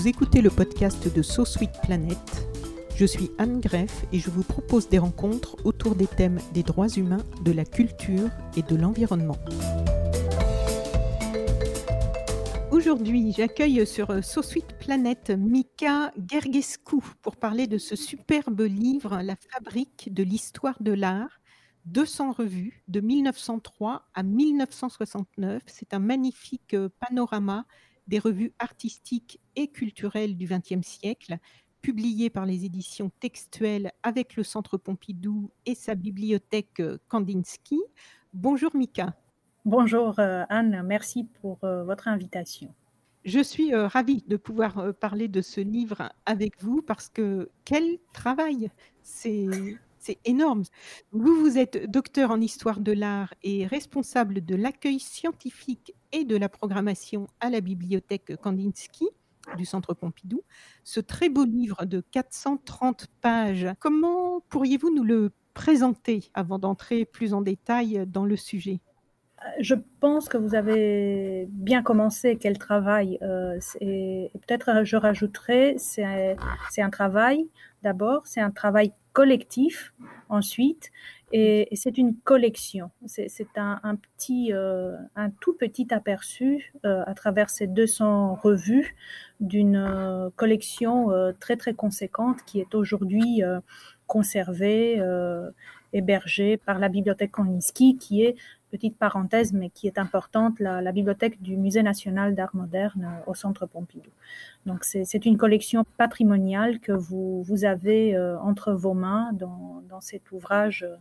Vous écoutez le podcast de So Sweet Planet. Je suis Anne Greff et je vous propose des rencontres autour des thèmes des droits humains, de la culture et de l'environnement. Aujourd'hui, j'accueille sur So Sweet Planet Mika Gergescu pour parler de ce superbe livre La fabrique de l'histoire de l'art 200 revues de 1903 à 1969. C'est un magnifique panorama des revues artistiques et culturelles du XXe siècle, publiées par les éditions textuelles avec le Centre Pompidou et sa bibliothèque Kandinsky. Bonjour Mika. Bonjour Anne, merci pour votre invitation. Je suis ravie de pouvoir parler de ce livre avec vous parce que quel travail C'est c'est énorme. Vous, vous êtes docteur en histoire de l'art et responsable de l'accueil scientifique et de la programmation à la bibliothèque Kandinsky du Centre Pompidou. Ce très beau livre de 430 pages, comment pourriez-vous nous le présenter avant d'entrer plus en détail dans le sujet? Je pense que vous avez bien commencé quel travail. Euh, et peut-être je rajouterai, c'est un travail d'abord, c'est un travail collectif ensuite, et, c'est une collection. C'est un, un, petit, euh, un tout petit aperçu euh, à travers ces 200 revues d'une euh, collection euh, très très conséquente qui est aujourd'hui euh, conservée, hébergée par la bibliothèque Kandinsky, qui est petite parenthèse, mais qui est importante, la, la bibliothèque du Musée national d'art moderne au Centre Pompidou. Donc c'est une collection patrimoniale que vous, vous avez euh, entre vos mains dans, dans cet ouvrage euh,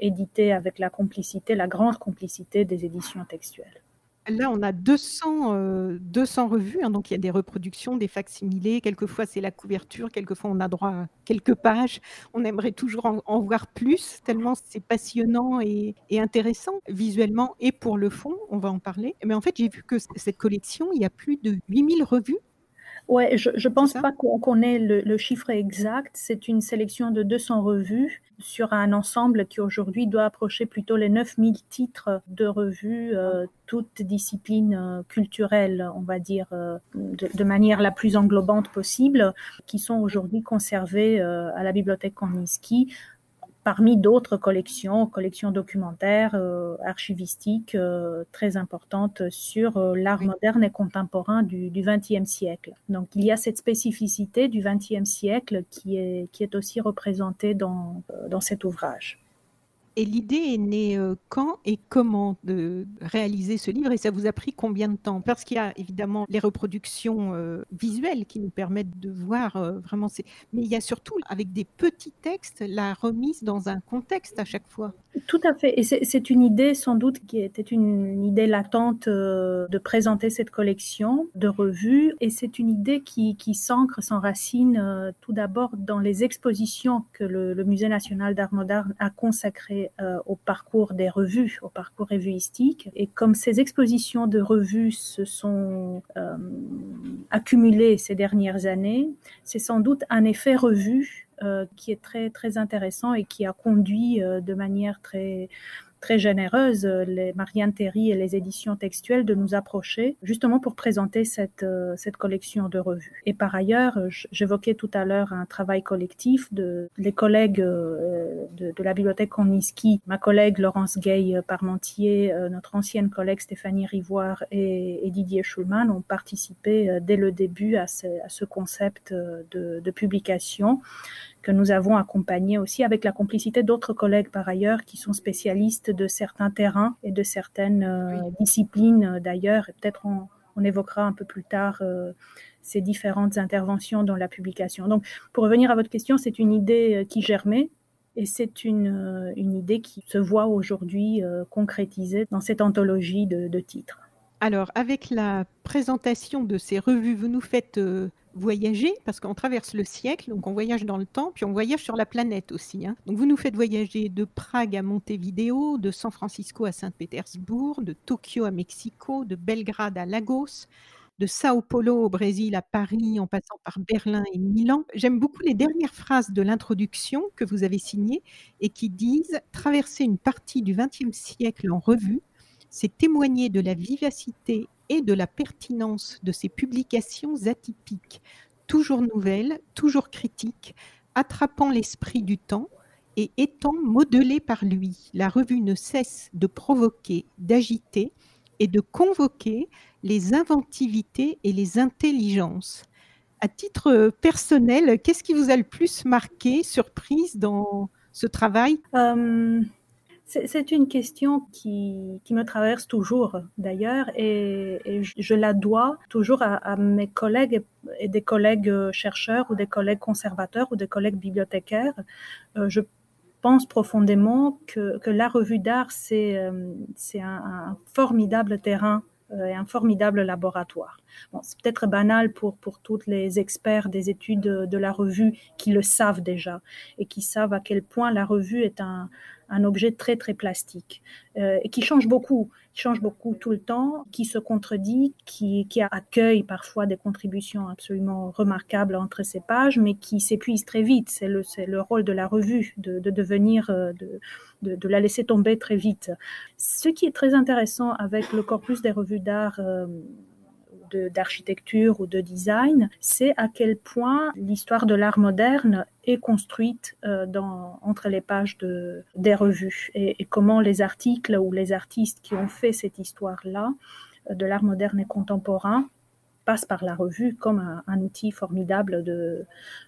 édité avec la complicité, la grande complicité des éditions textuelles. Là, on a 200, 200 euh, revues, hein, donc il y a des reproductions, des facsimilés. Quelquefois, c'est la couverture, quelquefois, on a droit à quelques pages. On aimerait toujours en, voir plus, tellement c'est passionnant et, intéressant visuellement et pour le fond, on va en parler. Mais en fait, j'ai vu que cette collection, il y a plus de 8000 revues Ouais, je ne pense pas qu'on connaît le, le, chiffre exact. C'est une sélection de 200 revues sur un ensemble qui aujourd'hui doit approcher plutôt les 9000 titres de revues, euh, toutes disciplines euh, culturelles, on va dire, euh, de, de, manière la plus englobante possible, qui sont aujourd'hui conservées euh, à la bibliothèque Kandinsky parmi d'autres collections, collections documentaires, euh, archivistiques euh, très importantes sur euh, l'art moderne et contemporain du XXe siècle. Donc il y a cette spécificité du XXe siècle qui est, qui est aussi représentée dans, dans cet ouvrage. Et l'idée est née euh, quand et comment de réaliser ce livre et ça vous a pris combien de temps? Parce qu'il y a évidemment les reproductions euh, visuelles qui nous permettent de voir euh, vraiment ces... Mais il y a surtout avec des petits textes la remise dans un contexte à chaque fois. Tout à fait. Et c'est une idée sans doute qui était une idée latente de présenter cette collection de revues et c'est une idée qui, qui s'ancre, s'enracine tout d'abord dans les expositions que le, le Musée national d'art moderne a consacrées euh, au parcours des revues, au parcours revuistique. Et comme ces expositions de revues se sont euh, accumulées ces dernières années, c'est sans doute un effet revue euh, qui est très très intéressant et qui a conduit de manière très très généreuse, les Marianne Théry et les éditions textuelles, de nous approcher justement pour présenter cette, euh, cette collection de revues. Et par ailleurs, j'évoquais tout à l'heure un travail collectif de les collègues euh, de, la bibliothèque Kandinsky, ma collègue Laurence Gay Parmentier, euh, notre ancienne collègue Stéphanie Rivoire et, Didier Schulman ont participé dès le début à ce, concept de publication que nous avons accompagné aussi avec la complicité d'autres collègues par ailleurs qui sont spécialistes de certains terrains et de certaines euh, disciplines euh, d'ailleurs. Peut-être on, on, évoquera un peu plus tard euh, ces différentes interventions dans la publication. Donc, pour revenir à votre question, c'est une idée qui germait et c'est une, une, idée qui se voit aujourd'hui concrétisée dans cette anthologie de, de titres. Alors, avec la présentation de ces revues, vous nous faites voyager, parce qu'on traverse le siècle, donc on voyage dans le temps, puis on voyage sur la planète aussi. Hein. Donc vous nous faites voyager de Prague à Montevideo, de San Francisco à Saint-Pétersbourg, de Tokyo à Mexico, de Belgrade à Lagos, de Sao Paulo au Brésil à Paris, en passant par Berlin et Milan. J'aime beaucoup les dernières phrases de l'introduction que vous avez signée et qui disent Traverser une partie du XXe siècle en revue, c'est témoigner de la vivacité et de la pertinence de ces publications atypiques, toujours nouvelles, toujours critiques, attrapant l'esprit du temps et étant modelées par lui. La revue ne cesse de provoquer, d'agiter et de convoquer les inventivités et les intelligences. À titre personnel, qu'est-ce qui vous a le plus marqué, surprise dans ce travail? Euh, c'est une question qui, me traverse toujours d'ailleurs et, je la dois toujours à, mes collègues et des collègues chercheurs ou des collègues conservateurs ou des collègues bibliothécaires. Euh, je pense profondément que, la revue d'art, c'est euh, un, formidable terrain euh, et un formidable laboratoire. c'est peut-être banal pour, pour tous les experts des études de la revue qui le savent déjà et qui savent à quel point la revue est un, un objet très très plastique euh, et qui change beaucoup, qui change beaucoup tout le temps, qui se contredit, qui, qui accueille parfois des contributions absolument remarquables entre ses pages, mais qui s'épuise très vite. C'est le, le rôle de la revue de, de devenir, euh, de, de, de, la laisser tomber très vite. Ce qui est très intéressant avec le corpus des revues d'art euh, d'architecture ou de design, c'est à quel point l'histoire de l'art moderne est construite euh, dans, entre les pages de, des revues. Et, et, comment les articles ou les artistes qui ont fait cette histoire-là euh, de l'art moderne et contemporain passe par la revue comme un, outil formidable de,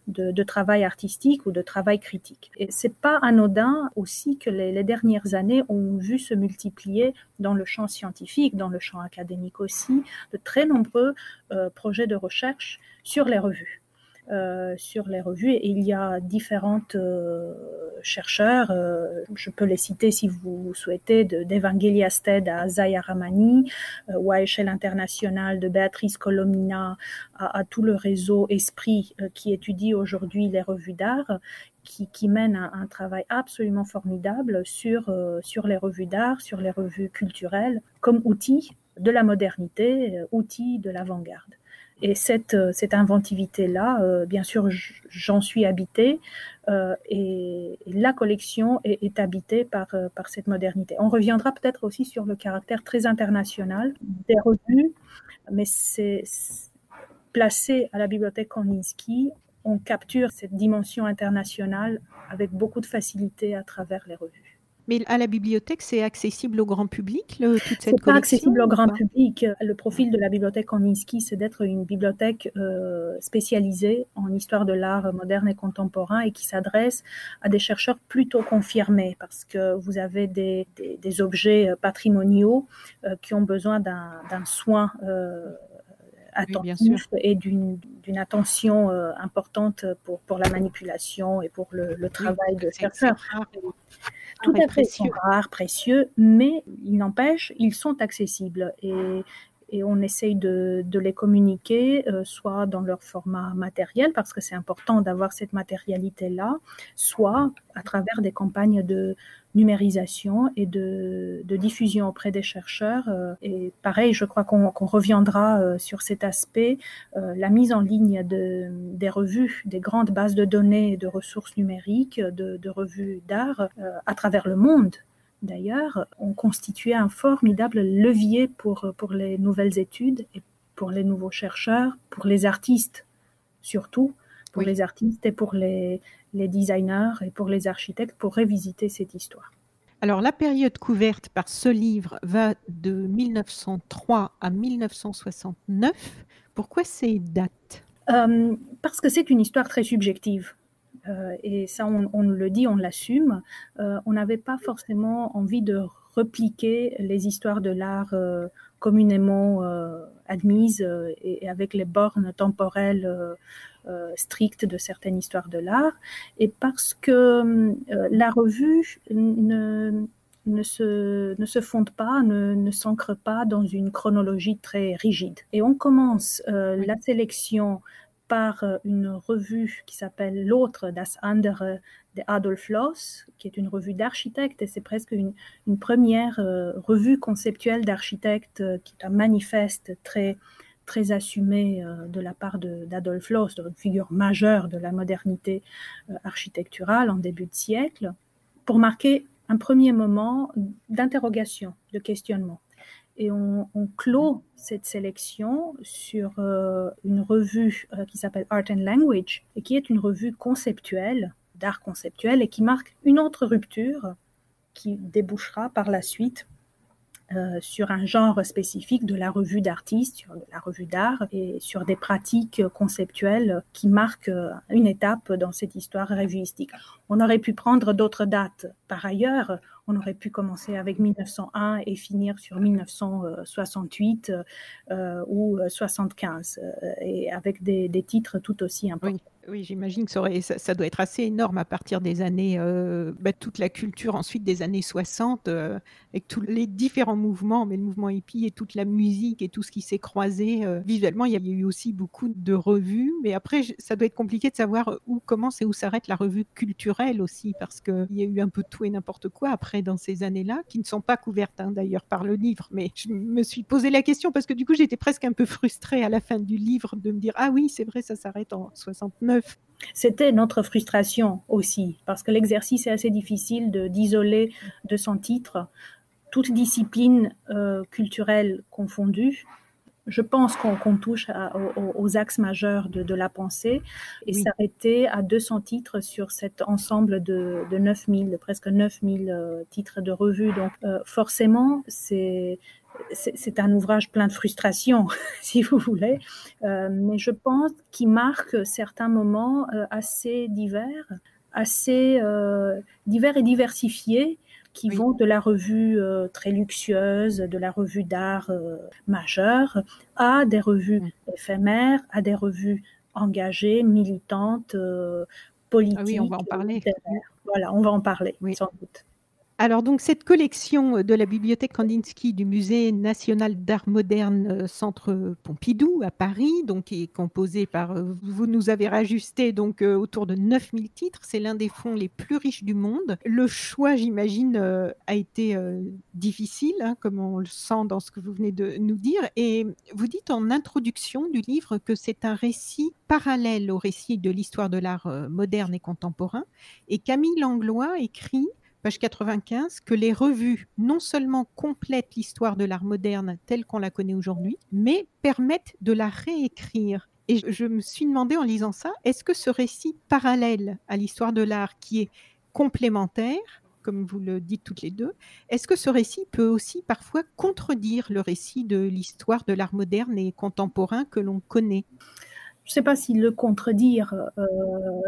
de, travail artistique ou de travail critique. Et c'est pas anodin aussi que les, dernières années ont vu se multiplier dans le champ scientifique, dans le champ académique aussi, de très nombreux euh, projets de recherche sur les revues. Euh, sur les revues et il y a différentes euh, chercheurs, euh, je peux les citer si vous souhaitez, d'Evangelia Stead à Zaya Ramani ou à échelle internationale de Béatrice Colomina à, tout le réseau Esprit qui étudie aujourd'hui les revues d'art qui, qui, mène un, un, travail absolument formidable sur, sur les revues d'art, sur les revues culturelles, comme outil de la modernité, outil de l'avant-garde. Et cette, euh, cette inventivité-là, euh, bien sûr, j'en suis habitée euh, et, la collection est, habitée par, par cette modernité. On reviendra peut-être aussi sur le caractère très international des revues, mais c'est placé à la bibliothèque Kandinsky, on capture cette dimension internationale avec beaucoup de facilité à travers les revues. Mais à la bibliothèque, c'est accessible au grand public, le, toute cette pas accessible au grand public. Le profil de la bibliothèque Kandinsky, c'est d'être une bibliothèque euh, spécialisée en histoire de l'art moderne et contemporain et qui s'adresse à des chercheurs plutôt confirmés parce que vous avez des, des, objets patrimoniaux euh, qui ont besoin d'un soin euh, attentif et d'une attention euh, importante pour, pour la manipulation et pour le, le travail de chercheurs. Tout à fait, précieux. rares, précieux, mais il n'empêche, ils sont accessibles et, et on essaye de, de les communiquer, euh, soit dans leur format matériel, parce que c'est important d'avoir cette matérialité-là, soit à travers des campagnes de, numérisation et de, diffusion auprès des chercheurs. Euh, et pareil, je crois qu'on reviendra euh, sur cet aspect, euh, la mise en ligne de, des revues, des grandes bases de données et de ressources numériques, de, revues d'art à travers le monde. D'ailleurs, ont constitué un formidable levier pour, pour les nouvelles études et pour les nouveaux chercheurs, pour les artistes surtout, pour les artistes et pour les, les designers et pour les architectes pour révisiter cette histoire. Alors la période couverte par ce livre va de 1903 à 1969. Pourquoi ces dates? Euh, Parce que c'est une histoire très subjective. Euh, et ça, on, le dit, on l'assume. Euh, on n'avait pas forcément envie de repliquer les histoires de l'art communément admises et, avec les bornes temporelles strictes de certaines histoires de l'art, et parce que la revue ne, ne se, ne se fonde pas, ne, ne s'ancre pas dans une chronologie très rigide. Et on commence la sélection par euh, une revue qui s'appelle L'autre, Das andere de Adolf Loss, qui est une revue d'architectes, et c'est presque une, une première euh, revue conceptuelle d'architectes euh, qui est un manifeste très, très assumé de la part d'Adolf Loss, une figure majeure de la modernité architecturale en début de siècle, pour marquer un premier moment d'interrogation, de questionnement. Et on, clôt cette sélection sur euh, une revue euh, qui s'appelle Art and Language et qui est une revue conceptuelle, d'art conceptuel et qui marque une autre rupture qui débouchera par la suite euh, sur un genre spécifique de la revue d'artistes, sur la revue d'art et sur des pratiques conceptuelles qui marquent euh, une étape dans cette histoire revuistique. On aurait pu prendre d'autres dates. Par ailleurs, on aurait pu commencer avec 1901 et finir sur 1968 euh, ou 75, et avec des, titres tout aussi importants. J'imagine que ça, aurait, ça, doit être assez énorme à partir des années, euh, bah, toute la culture ensuite des années 60, euh, avec tous les différents mouvements, mais le mouvement hippie et toute la musique et tout ce qui s'est croisé. Euh, visuellement, il y a eu aussi beaucoup de revues, mais après, ça doit être compliqué de savoir où commence et où s'arrête la revue culturelle aussi, parce qu'il y a eu un peu tout et n'importe quoi après dans ces années-là, qui ne sont pas couvertes hein, d'ailleurs par le livre. Mais je me suis posé la question parce que du coup, j'étais presque un peu frustrée à la fin du livre de me dire, ah oui, c'est vrai, ça s'arrête en 69 c'était notre frustration aussi, parce que l'exercice est assez difficile d'isoler de, son titre toute discipline euh, culturelle confondue. Je pense qu'on touche aux, axes majeurs de, la pensée et s'arrêter à 200 titres sur cet ensemble de, de 9000, de presque 9000 euh, titres de revue. Donc euh, forcément, c'est c'est un ouvrage plein de frustration, si vous voulez, euh, mais je pense qu'il marque certains moments euh, assez divers, assez euh, divers et diversifiés, qui vont de la revue très luxueuse, de la revue d'art majeure, à des revues éphémères, à des revues engagées, militantes, politiques. Ah oui, on va en parler. Voilà, on va en parler, sans doute. Alors donc cette collection de la bibliothèque Kandinsky du Musée national d'art moderne euh, Centre Pompidou à Paris, donc qui est composée par, euh, vous nous avez rajusté donc euh, autour de 9000 titres, c'est l'un des fonds les plus riches du monde. Le choix, j'imagine, a été difficile, hein, comme on le sent dans ce que vous venez de nous dire. Et vous dites en introduction du livre que c'est un récit parallèle au récit de l'histoire de l'art moderne et contemporain. Et Camille Langlois écrit page 95, que les revues non seulement complètent l'histoire de l'art moderne telle qu'on la connaît aujourd'hui, mais permettent de la réécrire. Et je me suis demandé en lisant ça, est-ce que ce récit parallèle à l'histoire de l'art qui est complémentaire, comme vous le dites toutes les deux, est-ce que ce récit peut aussi parfois contredire le récit de l'histoire de l'art moderne et contemporain que l'on connaît? Je ne sais pas s'il le contredire, euh,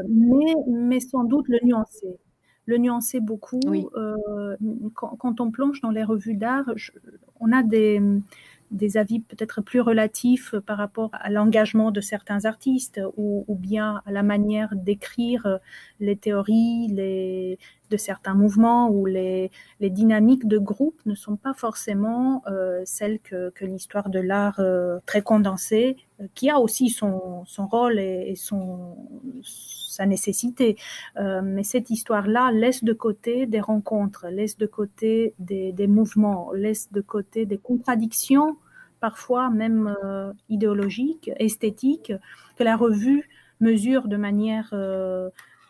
mais, mais sans doute le nuancer le nuancer beaucoup. Euh, quand, on plonge dans les revues d'art, on a des, des avis peut-être plus relatifs par rapport à l'engagement de certains artistes ou, bien à la manière d'écrire les théories les, de certains mouvements ou les, les, dynamiques de groupe ne sont pas forcément euh, celles que, que l'histoire de l'art euh, très condensée, euh, qui a aussi son, son rôle et, et son, sa nécessité. Euh, mais cette histoire-là laisse de côté des rencontres, laisse de côté des, des mouvements, laisse de côté des contradictions, parfois même euh, idéologiques, esthétiques, que la revue mesure de manière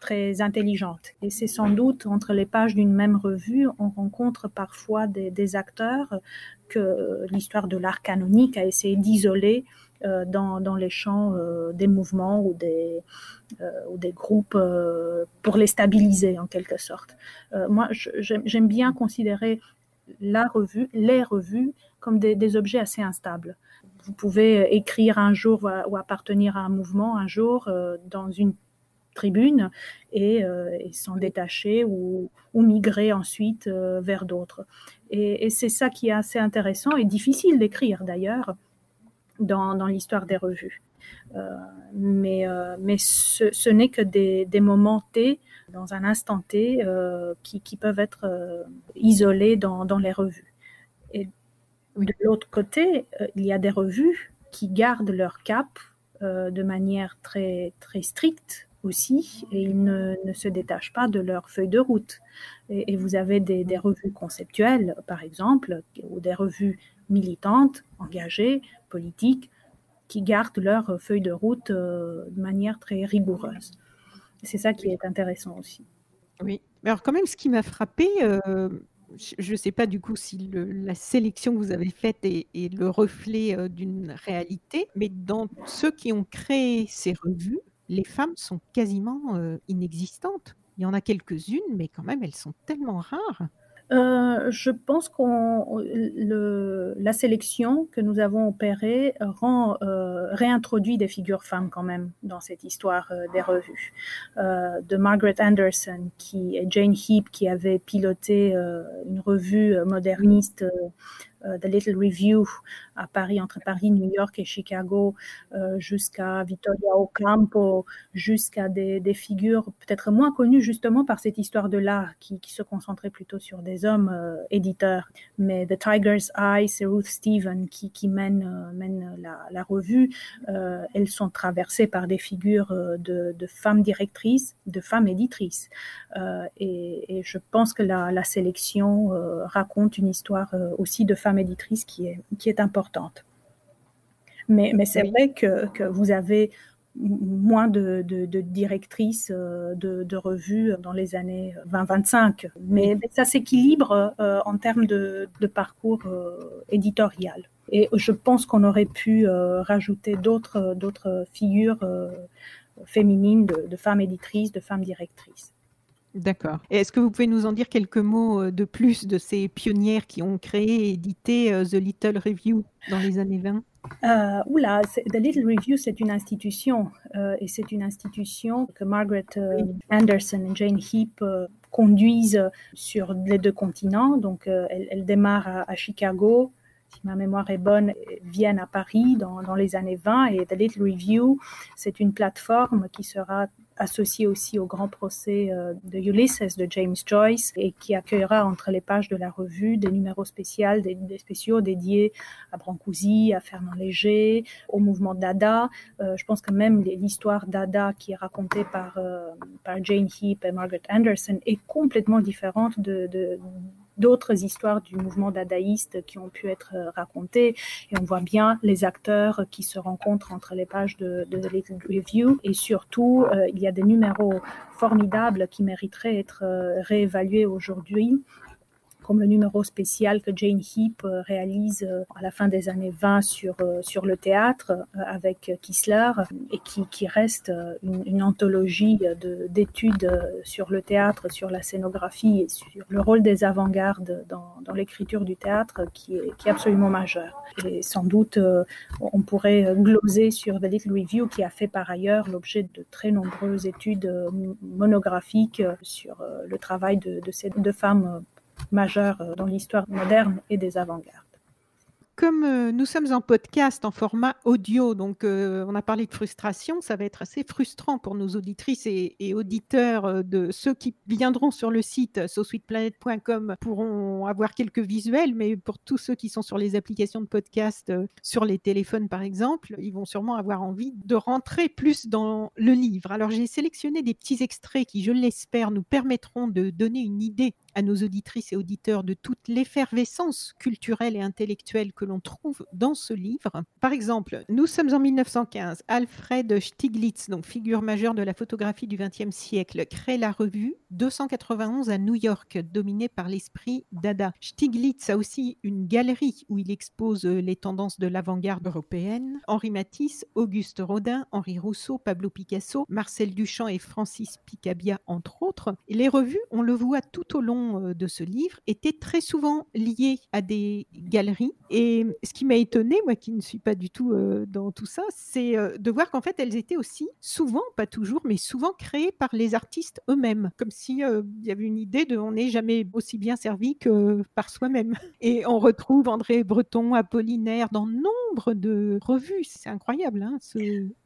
très intelligente. Et c'est sans doute entre les pages d'une même revue, on rencontre parfois des, acteurs que l'histoire de l'art canonique a essayé d'isoler euh, dans, dans, les champs euh, des mouvements ou des, euh, ou des groupes pour les stabiliser en quelque sorte. moi, j'aime bien considérer la revue, les revues, comme des, objets assez instables. Vous pouvez écrire un jour ou appartenir à un mouvement un jour dans une tribune et, et s'en détacher ou, ou, migrer ensuite vers d'autres. Et, et c'est ça qui est assez intéressant et difficile d'écrire d'ailleurs dans, l'histoire des revues. mais mais ce, n'est que des, moments T, dans un instant T, qui, peuvent être isolés dans, dans les revues. Et de l'autre côté, il y a des revues qui gardent leur cap de manière très, très stricte aussi, et ils ne, se détachent pas de leur feuille de route. Et, vous avez des, revues conceptuelles, par exemple, ou des revues militantes, engagées, politiques, qui gardent leur feuille de route euh, de manière très rigoureuse. C'est ça qui est intéressant aussi. Oui. Alors quand même, ce qui m'a frappé, euh, je ne sais pas du coup si la sélection que vous avez faite est, le reflet euh, d'une réalité, mais dans ceux qui ont créé ces revues, les femmes sont quasiment inexistantes. Il y en a quelques-unes, mais quand même, elles sont tellement rares. Euh, je pense qu'on la sélection que nous avons opérée rend euh, réintroduit des figures femmes quand même dans cette histoire euh, des revues. de Margaret Anderson qui et Jane Heap qui avait piloté une revue moderniste euh, The Little Review à Paris, entre Paris, New York et Chicago, euh, jusqu'à Vittoria Ocampo, jusqu'à des, figures peut-être moins connues justement par cette histoire de l'art qui, qui, se concentrait plutôt sur des hommes euh, éditeurs. Mais The Tiger's Eye, c'est Ruth Steven qui, qui mène, mène la, revue. elles sont traversées par des figures de, femmes directrices, de femmes éditrices. Et, je pense que la sélection raconte une histoire aussi de femmes éditrice qui est, qui est importante. Mais, mais c'est vrai que, que, vous avez moins de, de, directrices euh, de, de, revues dans les années 20-25. Mais ça s'équilibre euh, en termes de, parcours euh, éditorial. Et je pense qu'on aurait pu rajouter d'autres, d'autres figures féminines de, femmes éditrices, de femmes directrices. D'accord. Est-ce que vous pouvez nous en dire quelques mots euh, de plus de ces pionnières qui ont créé et édité euh, The Little Review dans les années 20 euh, oula, The Little Review, c'est une institution euh, et c'est une institution que Margaret Anderson et Jane Heap conduisent sur les deux continents. Donc, elle, elle, démarre à, Chicago, si ma mémoire est bonne, viennent à Paris dans, dans, les années 20 et The Little Review, c'est une plateforme qui sera associé aussi au grand procès euh, de Ulysses de James Joyce et qui accueillera entre les pages de la revue des numéros spéciaux, des, spéciaux dédiés à Brancusi, à Fernand Léger, au mouvement Dada. Euh, je pense que même l'histoire Dada qui est racontée par, euh, par Jane Heap et Margaret Anderson est complètement différente de, de d'autres histoires du mouvement dadaïste qui ont pu être euh, racontées. Et on voit bien les acteurs qui se rencontrent entre les pages de, de Little Review. Et surtout, euh, il y a des numéros formidables qui mériteraient d'être euh, réévalués aujourd'hui comme le numéro spécial que Jane Heap euh, réalise euh, à la fin des années 20 sur, euh, sur le théâtre avec Kissler et qui, qui reste une, anthologie d'études sur le théâtre, sur la scénographie et sur le rôle des avant-gardes dans, dans l'écriture du théâtre qui est, qui est absolument majeur. Et sans doute, on pourrait gloser sur The Little Review qui a fait par ailleurs l'objet de très nombreuses études monographiques sur le travail de, de ces deux femmes majeur euh, dans l'histoire moderne et des avant-gardes comme euh, nous sommes en podcast en format audio, donc euh, on a parlé de frustration, ça va être assez frustrant pour nos auditrices et, auditeurs de ceux qui viendront sur le site sosweetplanet.com pourront avoir quelques visuels, mais pour tous ceux qui sont sur les applications de podcast, sur les téléphones par exemple, ils vont sûrement avoir envie de rentrer plus dans le livre. Alors j'ai sélectionné des petits extraits qui, je l'espère, nous permettront de donner une idée à nos auditrices et auditeurs de toute l'effervescence culturelle et intellectuelle que l'on trouve dans ce livre. Par exemple, nous sommes en 1915. Alfred Stieglitz, donc figure majeure de la photographie du XXe siècle, crée la revue 291 à New York, dominée par l'esprit Dada. Stieglitz a aussi une galerie où il expose les tendances de l'avant-garde européenne. Henri Matisse, Auguste Rodin, Henri Rousseau, Pablo Picasso, Marcel Duchamp et Francis Picabia, entre autres. les revues, on le voit tout au long euh, de ce livre étaient très souvent liées à des galeries. Et ce qui m'a étonné, moi qui ne suis pas du tout euh, dans tout ça, c'est euh, de voir qu'en fait elles étaient aussi souvent, pas toujours, mais souvent créées par les artistes eux-mêmes, comme il y avait une idée de on n'est jamais aussi bien servi que par soi-même. Et on retrouve André Breton, Apollinaire dans nombre de revues. C'est incroyable, hein, ce,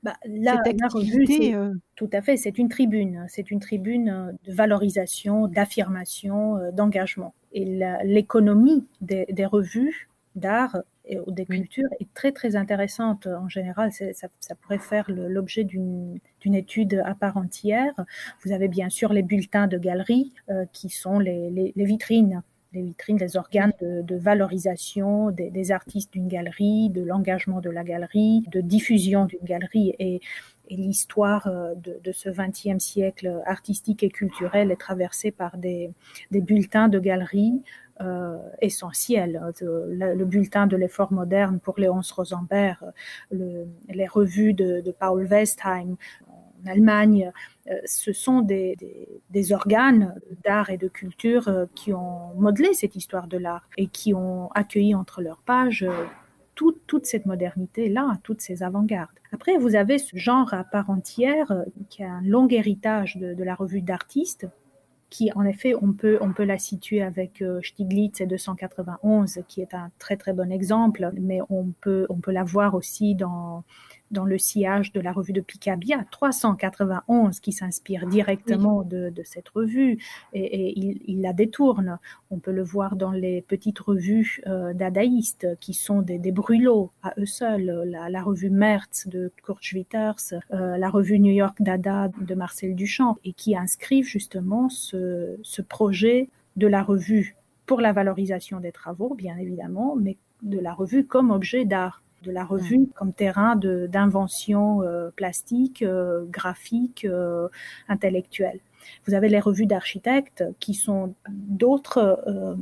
bah, la, cette activité. Revue, tout à fait, c'est une tribune. C'est une tribune de valorisation, d'affirmation, d'engagement. Et l'économie des, des revues d'art et des cultures est très très intéressante en général. Ça, ça, pourrait faire l'objet d'une étude à part entière. Vous avez bien sûr les bulletins de galerie euh, qui sont les, les, les, vitrines, les vitrines, les organes de, de valorisation des, des artistes d'une galerie, de l'engagement de la galerie, de diffusion d'une galerie et et l'histoire euh, de, de, ce XXe siècle artistique et culturel est traversée par des, des bulletins de galeries euh, essentiels. Le, le, bulletin de l'effort moderne pour Léonce Rosenberg, le, les revues de, Paul Westheim en Allemagne, euh, ce sont des, des, organes d'art et de culture euh, qui ont modelé cette histoire de l'art et qui ont accueilli entre leurs pages tout, toute cette modernité-là, toutes ces avant-gardes. Après, vous avez ce genre à part entière euh, qui a un long héritage de la revue d'artistes, qui en effet, on peut, on peut la situer avec euh, Stiglitz et 291, qui est un très très bon exemple, mais on peut, on peut la voir aussi dans dans le sillage de la revue de Picabia, 391 qui s'inspire directement oui. de, de, cette revue et, et il, il, la détourne. On peut le voir dans les petites revues euh, dadaïstes qui sont des, des, brûlots à eux seuls, la, la revue Mertz de Kurt Schwitters, euh, la revue New York Dada de Marcel Duchamp et qui inscrivent justement ce, ce projet de la revue pour la valorisation des travaux, bien évidemment, mais de la revue comme objet d'art de la revue mmh. comme terrain d'invention euh, plastique, euh, graphique, euh, intellectuelle. Vous avez les revues d'architectes qui sont d'autres euh,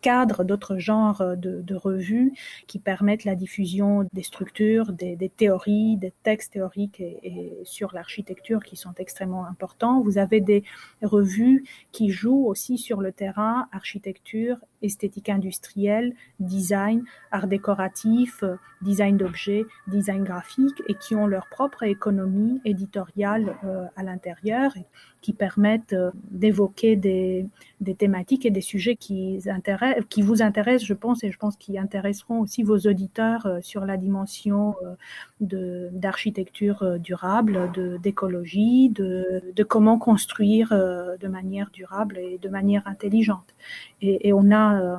cadres, d'autres genres de, de, revues qui permettent la diffusion des structures, des, des théories, des textes théoriques et, et sur l'architecture qui sont extrêmement importants. Vous avez des revues qui jouent aussi sur le terrain architecture, esthétique industrielle, design, art décoratif, design d'objets, design graphique et qui ont leur propre économie éditoriale euh, à l'intérieur qui permettent euh, d'évoquer des, thématiques et des sujets qui, vous intéressent, je pense, et je pense qui intéresseront aussi vos auditeurs euh, sur la dimension euh, d'architecture euh, durable, d'écologie, de, de, comment construire euh, de manière durable et de manière intelligente. Et on a euh,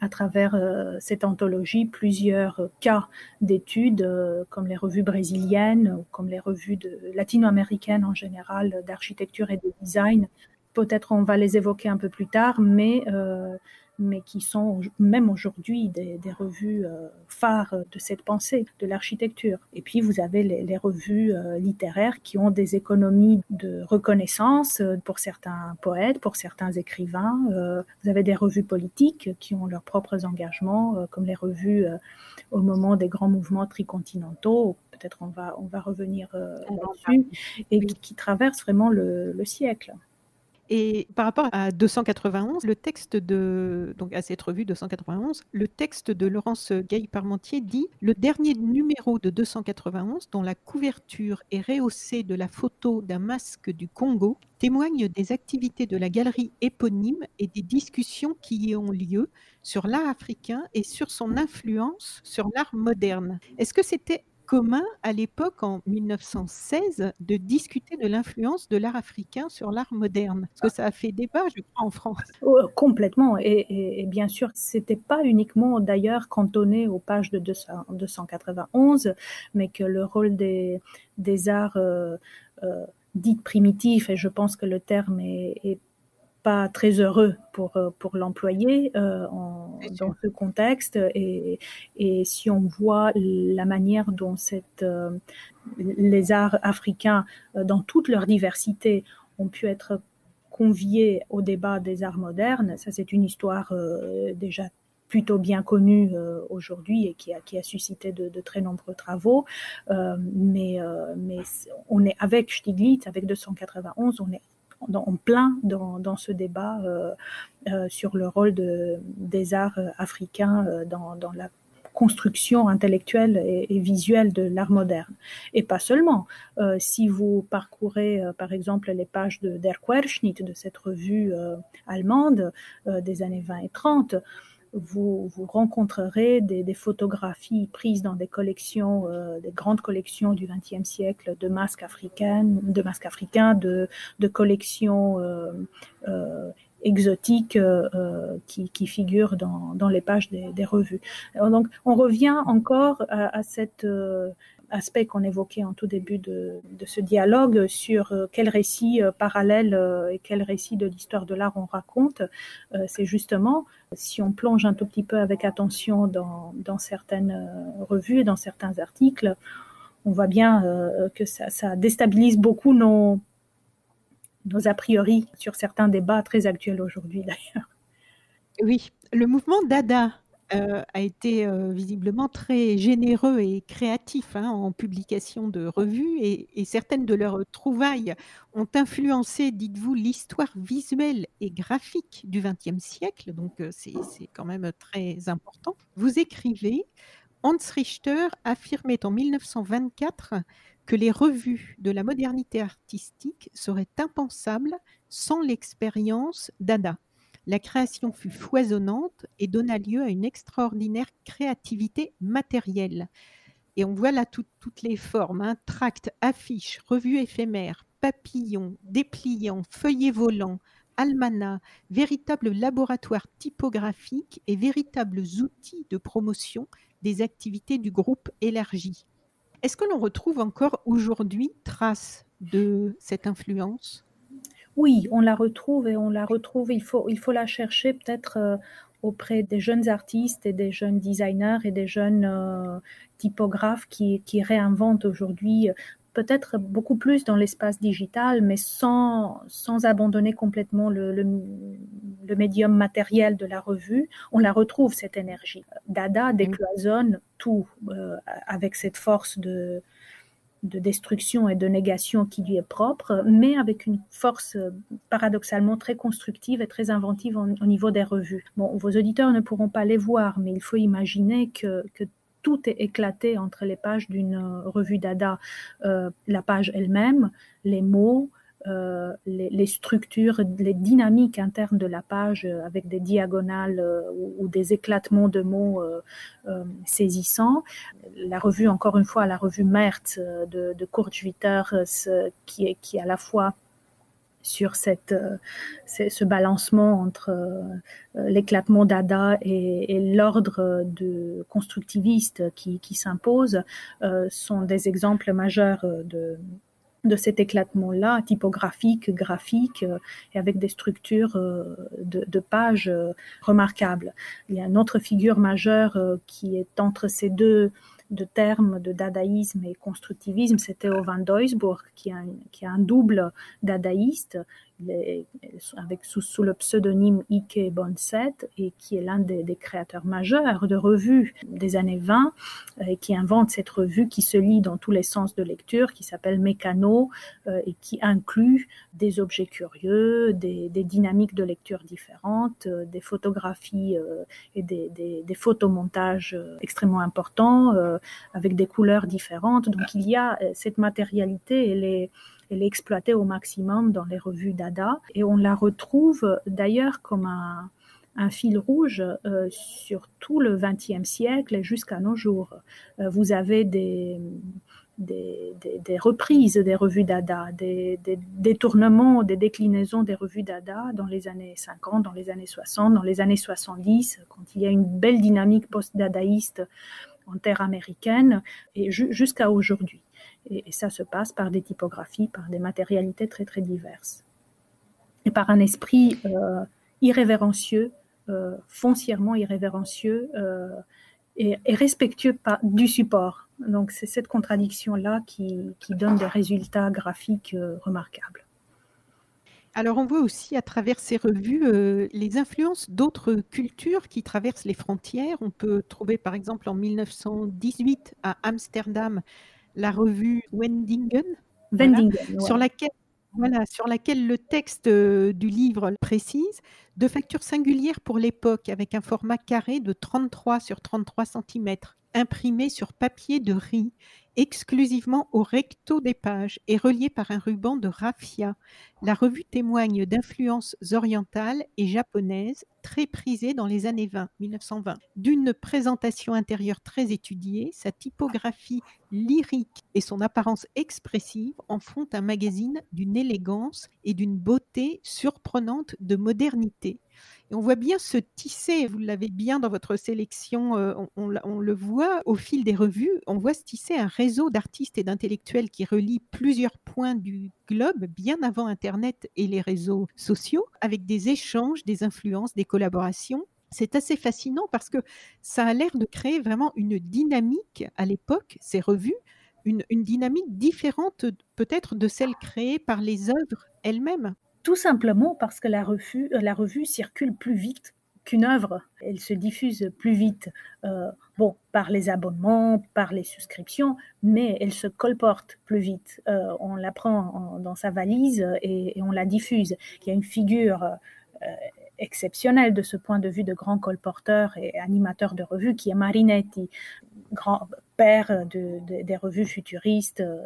à travers euh, cette anthologie plusieurs euh, cas d'études, comme les revues brésiliennes, ou comme les revues latino-américaines en général d'architecture et de design. Peut-être on va les évoquer un peu plus tard, mais mais qui sont même aujourd'hui des, des, revues euh, phares de cette pensée de l'architecture. Et puis vous avez les, les revues euh, littéraires qui ont des économies de reconnaissance euh, pour certains poètes, pour certains écrivains. Euh, vous avez des revues politiques qui ont leurs propres engagements, euh, comme les revues euh, au moment des grands mouvements tricontinentaux. Peut-être on va on va revenir là-dessus et qui, qui traversent vraiment le, le siècle. Et par rapport à 291, le texte de donc à cette revue 291, le texte de Laurence Gaille-Parmentier dit le dernier numéro de 291 dont la couverture est rehaussée de la photo d'un masque du Congo témoigne des activités de la galerie éponyme et des discussions qui y ont lieu sur l'art africain et sur son influence sur l'art moderne. Est-ce que c'était commun à l'époque, en 1916, de discuter de l'influence de l'art africain sur l'art moderne Parce que ça a fait débat, je crois, en France. Oh, complètement. Et, et, et, bien sûr, c'était pas uniquement d'ailleurs cantonné aux pages de 200, 291, mais que le rôle des, des arts euh, euh, dits primitifs, et je pense que le terme est, est pas très heureux pour, euh, pour l'employer euh, dans ce contexte. Et, et, si on voit la manière dont cette, euh, les arts africains, dans toute leur diversité, ont pu être conviés au débat des arts modernes, ça c'est une histoire euh, déjà plutôt bien connue aujourd'hui et qui a, qui a suscité de, de très nombreux travaux. Mais, mais on est avec Stiglitz, avec 291, on est en plein dans, dans ce débat euh, euh, sur le rôle de, des arts africains euh, dans, dans la construction intellectuelle et, visuelle de l'art moderne. Et pas seulement. Euh, si vous parcourez, euh, par exemple, les pages de Der Querschnitt, de cette revue euh, allemande des années 20 et 30, vous, vous rencontrerez des, photographies prises dans des collections, des grandes collections du XXe siècle de masques africains, de masques africains, de, de collections exotiques euh, euh, qui, qui, figurent dans, dans, les pages des, des, revues. Donc, on revient encore à, à cet euh, aspect qu'on évoquait en tout début de, ce dialogue sur quel récit parallèle et quel récit de l'histoire de l'art on raconte. C'est justement, si on plonge un tout petit peu avec attention dans, certaines revues et dans certains articles, on voit bien que ça, ça déstabilise beaucoup nos, nos a priori sur certains débats très actuels aujourd'hui d'ailleurs. Oui, le mouvement Dada euh, a été euh, visiblement très généreux et créatif hein, en publication de revues et, certaines de leurs trouvailles ont influencé, dites-vous, l'histoire visuelle et graphique du XXe siècle, donc euh, c'est quand même très important. Vous écrivez, Hans Richter affirmait en 1924 que les revues de la modernité artistique seraient impensables sans l'expérience Dada. La création fut foisonnante et donna lieu à une extraordinaire créativité matérielle. Et on voit là toutes les formes, hein, tracts, affiches, revues éphémères, papillons, dépliants, feuillets volants, almanachs, véritables laboratoires typographiques et véritables outils de promotion des activités du groupe élargi. Est-ce que l'on retrouve encore aujourd'hui trace de cette influence? Oui, on la retrouve et on la retrouve. Il faut, il faut la chercher peut-être euh, auprès des jeunes artistes et des jeunes designers et des jeunes euh, typographes qui, qui réinventent aujourd'hui peut-être beaucoup plus dans l'espace digital, mais sans, sans abandonner complètement le, le, médium matériel de la revue. On la retrouve, cette énergie. Dada décloisonne tout euh, avec cette force de, de destruction et de négation qui lui est propre, mais avec une force euh, paradoxalement très constructive et très inventive au niveau des revues. Bon, vos auditeurs ne pourront pas les voir, mais il faut imaginer que, que tout est éclaté entre les pages d'une euh, revue Dada, euh, la page elle-même, les mots, euh, les, structures, les dynamiques internes de la page avec des diagonales ou, des éclatements de mots saisissants. La revue, encore une fois, la revue Mertz de, de Kurt Schwitter, qui est, qui à la fois sur cette, euh, ce balancement entre euh, l'éclatement d'Ada et, l'ordre de constructiviste qui, s'impose euh, sont des exemples majeurs de, de cet éclatement-là, typographique, graphique, et avec des structures de, de, pages remarquables. Il y a une autre figure majeure qui est entre ces deux de termes de dadaïsme et constructivisme, c'était Van Duisburg, qui qui est un double dadaïste, avec sous, le pseudonyme Ike Bonset et qui est l'un des, créateurs majeurs de revues des années 20 et qui invente cette revue qui se lit dans tous les sens de lecture, qui s'appelle Mécano euh, et qui inclut des objets curieux, des, dynamiques de lecture différentes, euh, des photographies euh, et des, des, photomontages extrêmement importants avec des couleurs différentes. Donc il y a cette matérialité et les elle est exploitée au maximum dans les revues Dada et on la retrouve d'ailleurs comme un, fil rouge euh, sur tout le XXe siècle jusqu'à nos jours. Euh, vous avez des, des, reprises des revues Dada, des, détournements, des déclinaisons des revues Dada dans les années 50, dans les années 60, dans les années 70, quand il y a une belle dynamique post-dadaïste en terre américaine, et jusqu'à aujourd'hui. Et, ça se passe par des typographies, par des matérialités très très diverses. Et par un esprit euh, irrévérencieux, euh, foncièrement irrévérencieux euh, et, respectueux du support. Donc c'est cette contradiction-là qui, qui, donne des résultats graphiques remarquables. Alors on voit aussi à travers ces revues les influences d'autres cultures qui traversent les frontières. On peut trouver par exemple en 1918 à Amsterdam la revue Wendingen, Wendingen sur laquelle Voilà, sur laquelle le texte, heu, du livre précise: «De facture singulière pour l'époque, avec un format carré de 33 sur 33 centimètres, imprimé sur papier de riz, exclusivement au recto des pages et relié par un ruban de raffia. La revue témoigne d'influences orientales et japonaises très prisées dans les années 20, 1920. D'une présentation intérieure très étudiée, sa typographie lyrique et son apparence expressive en font un magazine d'une élégance et d'une beauté surprenante de modernité. On voit bien se tisser, vous l'avez bien dans votre sélection, euh, on le voit au fil des revues, on voit se tisser un réseau d'artistes et d'intellectuels qui relie plusieurs points du globe bien avant Internet et les réseaux sociaux, avec des échanges, des influences, des collaborations. C'est assez fascinant parce que ça a l'air de créer vraiment une dynamique à l'époque, ces revues, une, une dynamique différente peut-être de celle créée par les œuvres elles-mêmes. Tout simplement parce que la revue, euh, la revue circule plus vite qu'une œuvre. Elle se diffuse plus vite, euh, bon, par les abonnements, par les souscriptions, mais elle se colporte plus vite. Euh, on la prend en- dans sa valise et, on la diffuse. Il y a une figure exceptionnelle de ce point de vue de grand colporteur et animateur de revue qui est Marinetti, père de, de- des revues futuristes euh,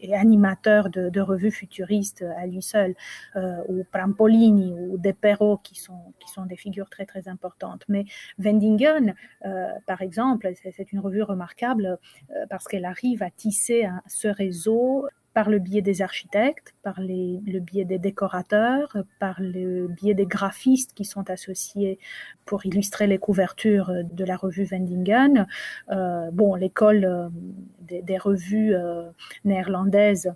et animateur de, de revues futuristes à lui seul euh, ou Prampolini ou De Perro qui sont, qui sont des figures très très importantes. Mais Vendingen, euh, par exemple, c'est une revue remarquable parce qu'elle arrive à tisser ce réseau par le biais des architectes, par le biais des décorateurs, par le biais des graphistes qui sont associés pour illustrer les couvertures de la revue Vendingen. Euh, bon, l'école euh, des, des revues euh, néerlandaises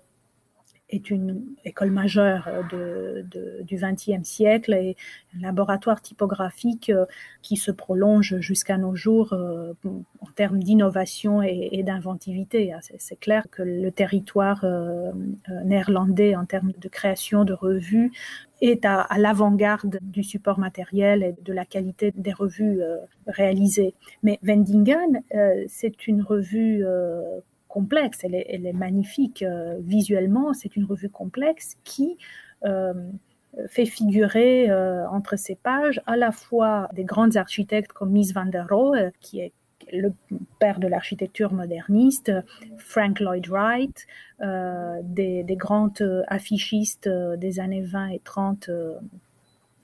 est une école majeure euh, du XXe siècle et un laboratoire typographique euh, qui se prolonge jusqu'à nos jours euh, en termes d'innovation et, d'inventivité. Ah, C'est clair que le territoire néerlandais en termes de création de revues est à, à l'avant-garde du support matériel et de la qualité des revues réalisées. Mais Vendingen, euh, c'est une revue elle est, magnifique euh, visuellement, c'est une revue complexe qui euh, fait figurer euh, entre ses pages à la fois des grands architectes comme Mies van der Rohe, qui est le père de l'architecture moderniste, Frank Lloyd Wright, des, grands affichistes des années 20 et 30 euh,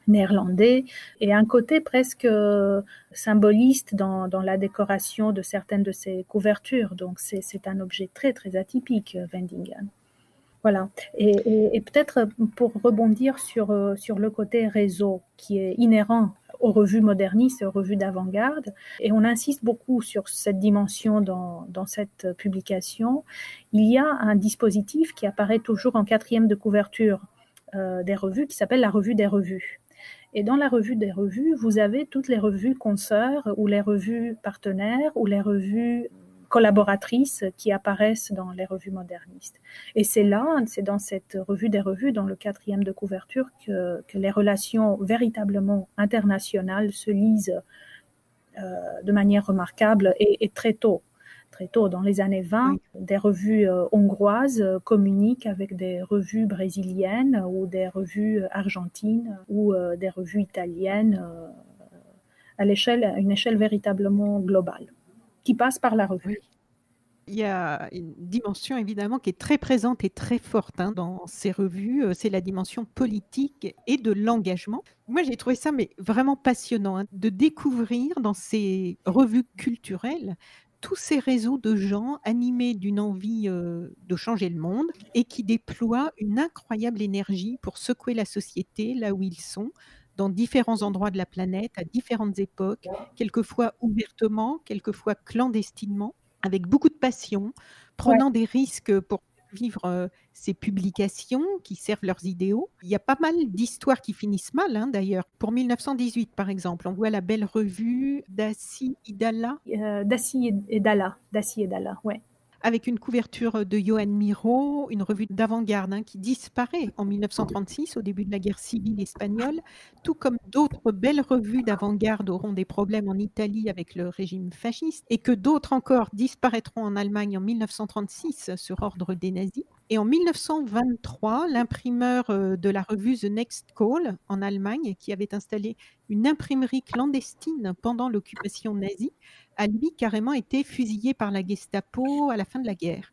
néerlandais et un côté presque euh, symboliste dans, la décoration de certaines de ses couvertures. Donc c'est un objet très très atypique, Vendingen. Voilà. Et, peut-être pour rebondir sur, euh, sur le côté réseau qui est inhérent aux revues modernistes et aux revues d'avant-garde, et on insiste beaucoup sur cette dimension dans, cette publication, il y a un dispositif qui apparaît toujours en quatrième de couverture euh, des revues qui s'appelle la revue des revues. Et dans la revue des revues, vous avez toutes les revues consoeurs ou les revues partenaires ou les revues collaboratrices qui apparaissent dans les revues modernistes. Et c'est là, c'est dans cette revue des revues, dans le quatrième de couverture, que, les relations véritablement internationales se lisent euh, de manière remarquable et, très tôt. Très tôt, dans les années 20, oui. des revues euh, hongroises communiquent avec des revues brésiliennes ou des revues argentines ou euh, des revues italiennes euh, à l'échelle, à une échelle véritablement globale qui passe par la revue. Il y a une dimension évidemment qui est très présente et très forte hein, dans ces revues, c'est la dimension politique et de l'engagement. Moi j'ai trouvé ça mais vraiment passionnant hein, de découvrir dans ces revues culturelles tous ces réseaux de gens animés d'une envie euh, de changer le monde et qui déploient une incroyable énergie pour secouer la société là où ils sont, dans différents endroits de la planète, à différentes époques, quelquefois ouvertement, quelquefois clandestinement, avec beaucoup de passion, prenant ouais. des risques pour vivre euh, ces publications qui servent leurs idéaux. Il y a pas mal d'histoires qui finissent mal, hein, d'ailleurs. Pour 1918, par exemple, on voit la belle revue d'Assi Idala. Euh, D'Assi Idala, D'Assi Idala, ouais avec une couverture de Johan Miro, une revue d'avant-garde hein, qui disparaît en 1936 au début de la guerre civile espagnole, tout comme d'autres belles revues d'avant-garde auront des problèmes en Italie avec le régime fasciste et que d'autres encore disparaîtront en Allemagne en 1936 sur ordre des nazis. Et en 1923, l'imprimeur euh, de la revue The Next Call en Allemagne, qui avait installé une imprimerie clandestine pendant l'occupation nazie, a lui carrément été fusillé par la Gestapo à la fin de la guerre.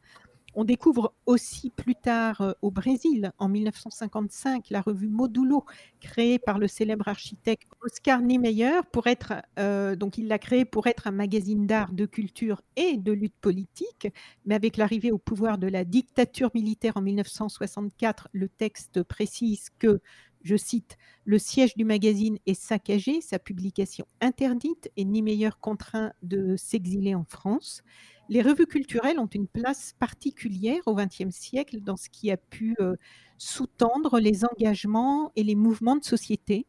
On découvre aussi plus tard euh, au Brésil, en 1955, la revue Modulo, créée par le célèbre architecte Oscar Niemeyer, pour être, euh, donc il l'a créée pour être un magazine d'art, de culture et de lutte politique. Mais avec l'arrivée au pouvoir de la dictature militaire en 1964, le texte précise que je cite, le siège du magazine est saccagé, sa publication interdite et Niemeyer contraint de s'exiler en France. Les revues culturelles ont une place particulière au XXe siècle dans ce qui a pu euh, sous-tendre les engagements et les mouvements de société.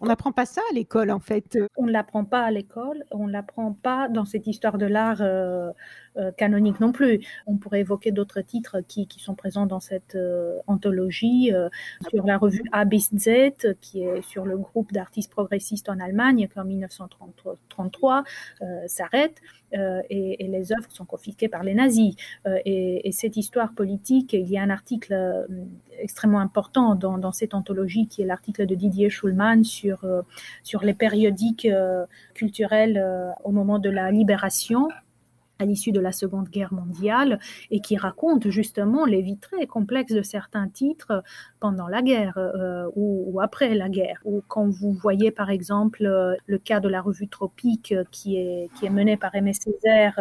On n'apprend pas ça à l'école, en fait. On ne l'apprend pas à l'école, on ne l'apprend pas dans cette histoire de l'art euh, euh, canonique non plus. On pourrait évoquer d'autres titres qui, sont présents dans cette euh, anthologie, sur la revue ABZ, qui est sur le groupe d'artistes progressistes en Allemagne, qui en 1933 s'arrête, et, les œuvres sont confisquées par les nazis. Et, cette histoire politique, il y a un article extrêmement important dans, cette anthologie, qui est l'article de Didier Schulman sur, euh, sur les périodiques euh, culturels euh, au moment de la libération à l'issue de la Seconde Guerre mondiale et qui raconte justement les vies très complexes de certains titres pendant la guerre ou, après la guerre. Ou quand vous voyez par exemple le cas de la revue Tropique qui est, qui est menée par Aimé Césaire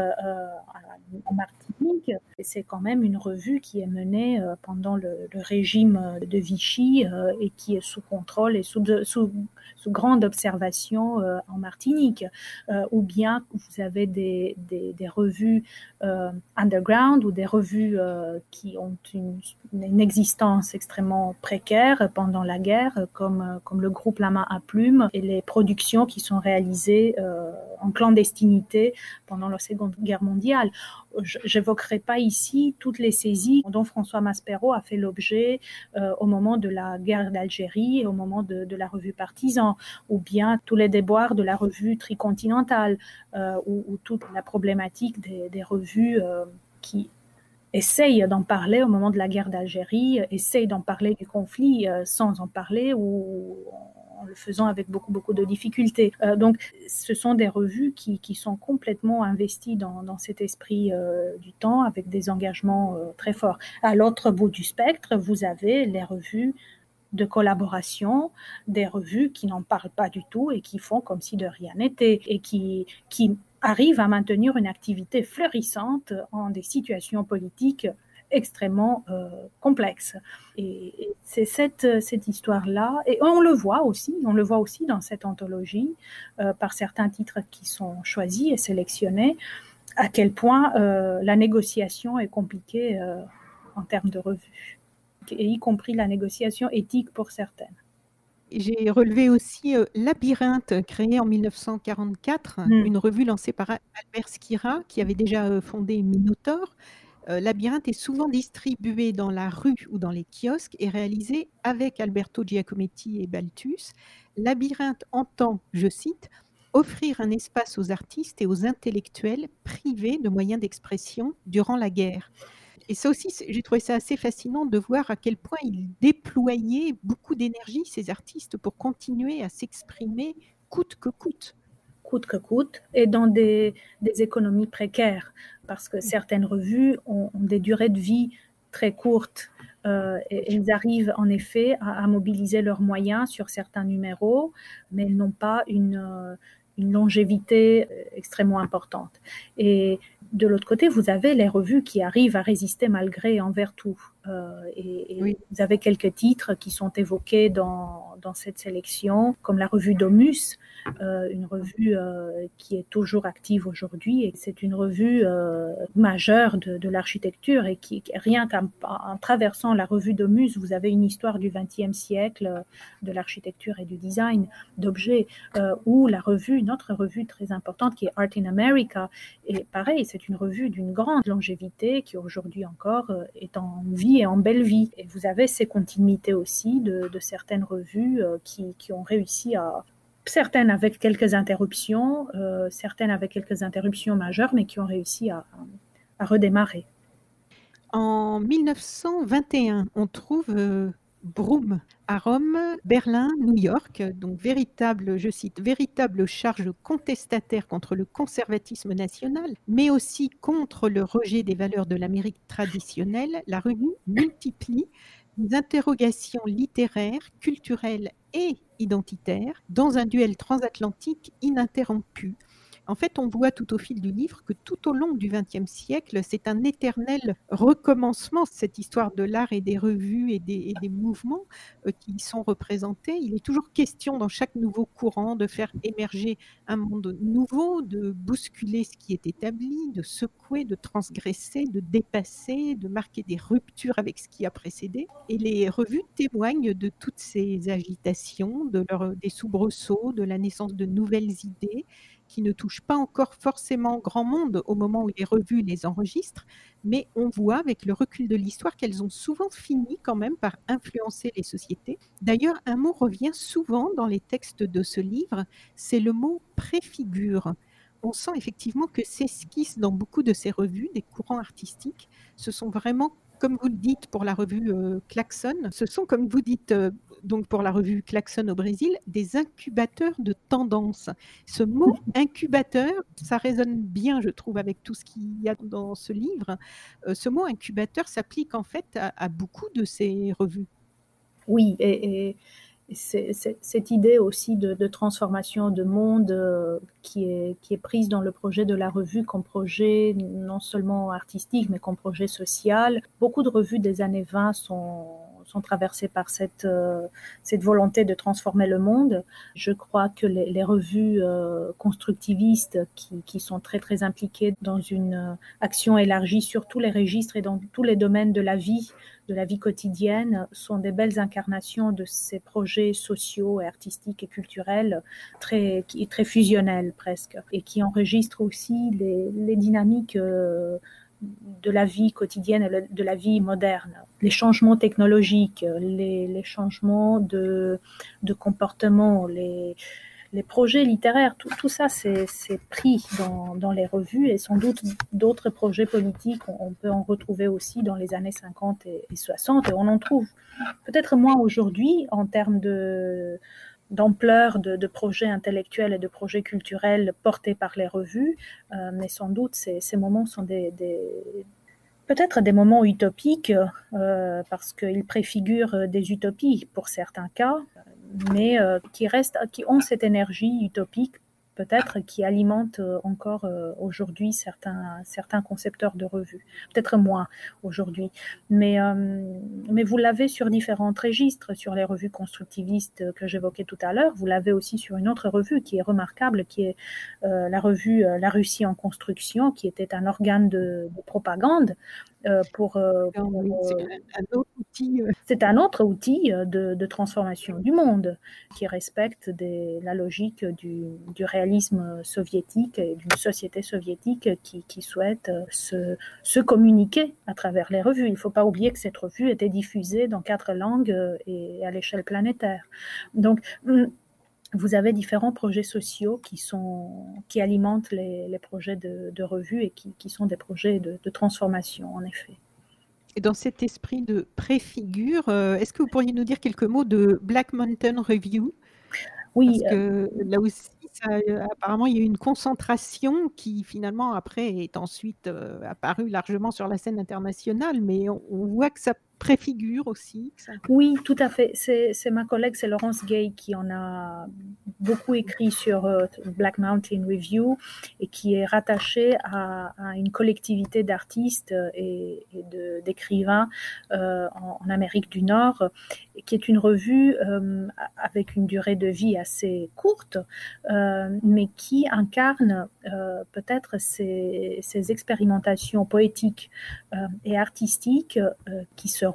en Martinique, c'est quand même une revue qui est menée pendant le, régime de Vichy et qui est sous contrôle et sous, sous grande observation euh, en Martinique, euh, ou bien vous avez des, des, revues euh, underground ou des revues qui ont une, une, existence extrêmement précaire pendant la guerre, comme, comme le groupe La Main à Plume et les productions qui sont réalisées en clandestinité pendant la Seconde Guerre mondiale. J'évoquerai pas ici toutes les saisies dont François Maspero a fait l'objet au moment de la guerre d'Algérie et au moment de, la revue Partisan ou bien tous les déboires de la revue tricontinentale, euh, ou, toute la problématique des, revues euh, qui essayent d'en parler au moment de la guerre d'Algérie, essayent d'en parler du conflit euh, sans en parler ou en le faisant avec beaucoup beaucoup de difficultés. donc, ce sont des revues qui, sont complètement investies dans, cet esprit du temps, avec des engagements très forts. À l'autre bout du spectre, vous avez les revues de collaboration, des revues qui n'en parlent pas du tout et qui font comme si de rien n'était et qui, qui arrivent à maintenir une activité fleurissante en des situations politiques extrêmement euh, complexes. Et, c'est cette, cette histoire-là, et on le voit aussi, on le voit aussi dans cette anthologie, euh, par certains titres qui sont choisis et sélectionnés, à quel point euh, la négociation est compliquée en termes de revues et y compris la négociation éthique pour certaines. J'ai relevé aussi Labyrinthe, créé en 1944, hmm. une revue lancée par Albert Skira, qui avait déjà fondé Minotaur. Euh, Labyrinthe est souvent distribué dans la rue ou dans les kiosques et réalisé avec Alberto Giacometti et Balthus. Labyrinthe entend, je cite, offrir un espace aux artistes et aux intellectuels privés de moyens d'expression durant la guerre. Et ça aussi, j'ai trouvé ça assez fascinant de voir à quel point ils déployaient beaucoup d'énergie, ces artistes, pour continuer à s'exprimer coûte que coûte. Coûte que coûte, et dans des, économies précaires, parce que certaines revues ont, des durées de vie très courtes. Euh, et, ils arrivent en effet à, mobiliser leurs moyens sur certains numéros, mais ils n'ont pas une, euh, une longévité extrêmement importante. Et de l'autre côté, vous avez les revues qui arrivent à résister malgré envers tout. Euh, et, vous avez quelques titres qui sont évoqués dans, dans cette sélection, comme la revue Domus, euh, une revue euh, qui est toujours active aujourd'hui. Et c'est une revue euh, majeure de, de l'architecture et qui, rien qu'en en traversant la revue Domus, vous avez une histoire du XXe siècle de l'architecture et du design d'objets, ou la revue, une autre revue très importante qui est Art in America. Et pareil, c'est une revue d'une grande longévité qui aujourd'hui encore est en vie et en belle vie. Et vous avez ces continuités aussi de, certaines revues euh, qui, ont réussi à, certaines avec quelques interruptions, euh, certaines avec quelques interruptions majeures, mais qui ont réussi à, redémarrer. En 1921, on trouve euh, Broom à Rome, Berlin, New York, donc véritable, je cite, véritable charge contestataire contre le conservatisme national, mais aussi contre le rejet des valeurs de l'Amérique traditionnelle, la revue multiplie des interrogations littéraires, culturelles et identitaires dans un duel transatlantique ininterrompu en fait, on voit tout au fil du livre que tout au long du XXe siècle, c'est un éternel recommencement, cette histoire de l'art et des revues et des, mouvements euh, qui y sont représentés. Il est toujours question dans chaque nouveau courant de faire émerger un monde nouveau, de bousculer ce qui est établi, de secouer, de transgresser, de dépasser, de marquer des ruptures avec ce qui a précédé. Et les revues témoignent de toutes ces agitations, de des soubresauts, de la naissance de nouvelles idées qui ne touchent pas encore forcément grand monde au moment où les revues les enregistrent, mais on voit avec le recul de l'histoire qu'elles ont souvent fini quand même par influencer les sociétés. D'ailleurs, un mot revient souvent dans les textes de ce livre, c'est le mot préfigure. On sent effectivement que s'esquissent dans beaucoup de ces revues des courants artistiques. Ce sont vraiment comme vous le dites pour la revue euh, Klaxon, ce sont, comme vous dites euh, donc pour la revue Klaxon au Brésil, des incubateurs de tendance. Ce mot incubateur, ça résonne bien, je trouve, avec tout ce qu'il y a dans ce livre. Euh, ce mot incubateur s'applique en fait à, beaucoup de ces revues. Oui, et cette idée aussi de, transformation de monde euh, qui, est, qui est prise dans le projet de la revue comme projet non seulement artistique, mais comme projet social. Beaucoup de revues des années 20 sont, sont traversées par cette, euh, cette volonté de transformer le monde. Je crois que les, revues euh, constructivistes qui, sont très très impliquées dans une action élargie sur tous les registres et dans tous les domaines de la vie, de la vie quotidienne sont des belles incarnations de ces projets sociaux et artistiques et culturels très, très fusionnels presque et qui enregistrent aussi les, dynamiques euh, de la vie quotidienne et de la vie moderne. Les changements technologiques, les, changements de, de comportement, les, les projets littéraires, tout, ça, c'est pris dans, les revues et sans doute d'autres projets politiques, on, peut en retrouver aussi dans les années 50 et, 60 et on en trouve peut-être moins aujourd'hui en termes de d'ampleur de, projets intellectuels et de projets culturels portés par les revues, euh, mais sans doute ces, moments sont peut-être des moments utopiques euh, parce qu'ils préfigurent des utopies pour certains cas, mais euh, qui restent, qui ont cette énergie utopique peut-être qui alimente euh, encore euh, aujourd'hui certains, certains concepteurs de revues. Peut-être moins aujourd'hui. Mais, mais vous l'avez sur différents registres, sur les revues constructivistes que j'évoquais tout à l'heure. Vous l'avez aussi sur une autre revue qui est remarquable, qui est la revue La Russie en construction, qui était un organe de, de propagande euh, pour, euh, c'est un autre outil, euh. c'est un autre outil de, transformation du monde qui respecte des, la logique du, du, réalisme soviétique et d'une société soviétique qui, qui souhaite se, se, communiquer à travers les revues. Il ne faut pas oublier que cette revue était diffusée dans quatre langues et à l'échelle planétaire. Donc, hum, vous avez différents projets sociaux qui, sont, qui alimentent les, projets de, de, revue et qui, qui sont des projets de, transformation, en effet. Et dans cet esprit de préfigure, euh, est-ce que vous pourriez nous dire quelques mots de Black Mountain Review? Oui. Parce que là aussi, euh, apparemment, il y a eu une concentration qui finalement après est ensuite euh, apparue largement sur la scène internationale, mais on, on voit que ça préfigure aussi Oui, tout à fait. C'est ma collègue, c'est Laurence Gay, qui en a beaucoup écrit sur euh, Black Mountain Review et qui est rattachée à, une collectivité d'artistes et, d'écrivains euh, en, Amérique du Nord, qui est une revue euh, avec une durée de vie assez courte, mais qui incarne peut-être ces, ces, expérimentations poétiques et artistiques qui se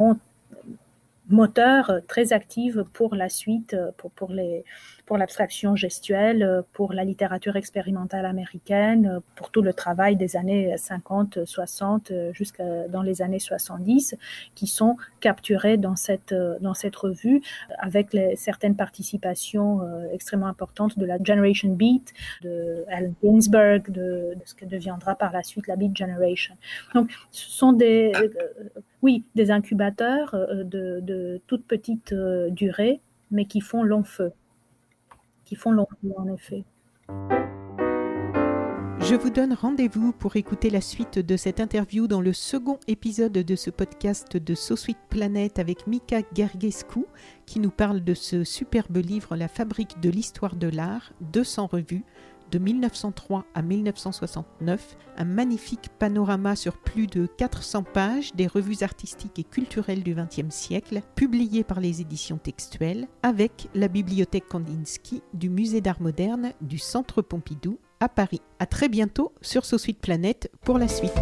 moteur très active pour la suite, pour, pour les pour l'abstraction gestuelle, euh, pour la littérature expérimentale américaine, euh, pour tout le travail des années 50, 60 euh, jusqu'à dans les années 70, qui sont capturés dans cette, dans cette revue avec les, certaines participations extrêmement importantes de la Generation Beat, de Allen Ginsberg, de, de, ce que deviendra par la suite la Beat Generation. Donc, ce sont des, oui, des incubateurs de, de toute petite durée, mais qui font long feu qui font en effet. Je vous donne rendez-vous pour écouter la suite de cette interview dans le second épisode de ce podcast de So Sweet Planet avec Mika Gergescu qui nous parle de ce superbe livre La fabrique de l'histoire de l'art, 200 revues, de 1903 à 1969, un magnifique panorama sur plus de 400 pages des revues artistiques et culturelles du XXe siècle, publié par les éditions textuelles, avec la bibliothèque Kandinsky du Musée d'art moderne du Centre Pompidou à Paris. A très bientôt sur So Suite Planète pour la suite.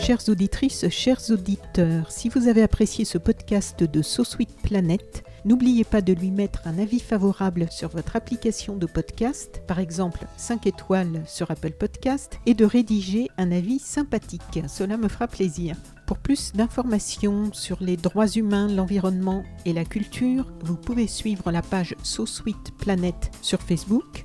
Chères auditrices, chers auditeurs, si vous avez apprécié ce podcast de So Suite Planète, N'oubliez pas de lui mettre un avis favorable sur votre application de podcast, par exemple 5 étoiles sur Apple Podcast, et de rédiger un avis sympathique. Cela me fera plaisir. Pour plus d'informations sur les droits humains, l'environnement et la culture, vous pouvez suivre la page So Sweet Planet sur Facebook.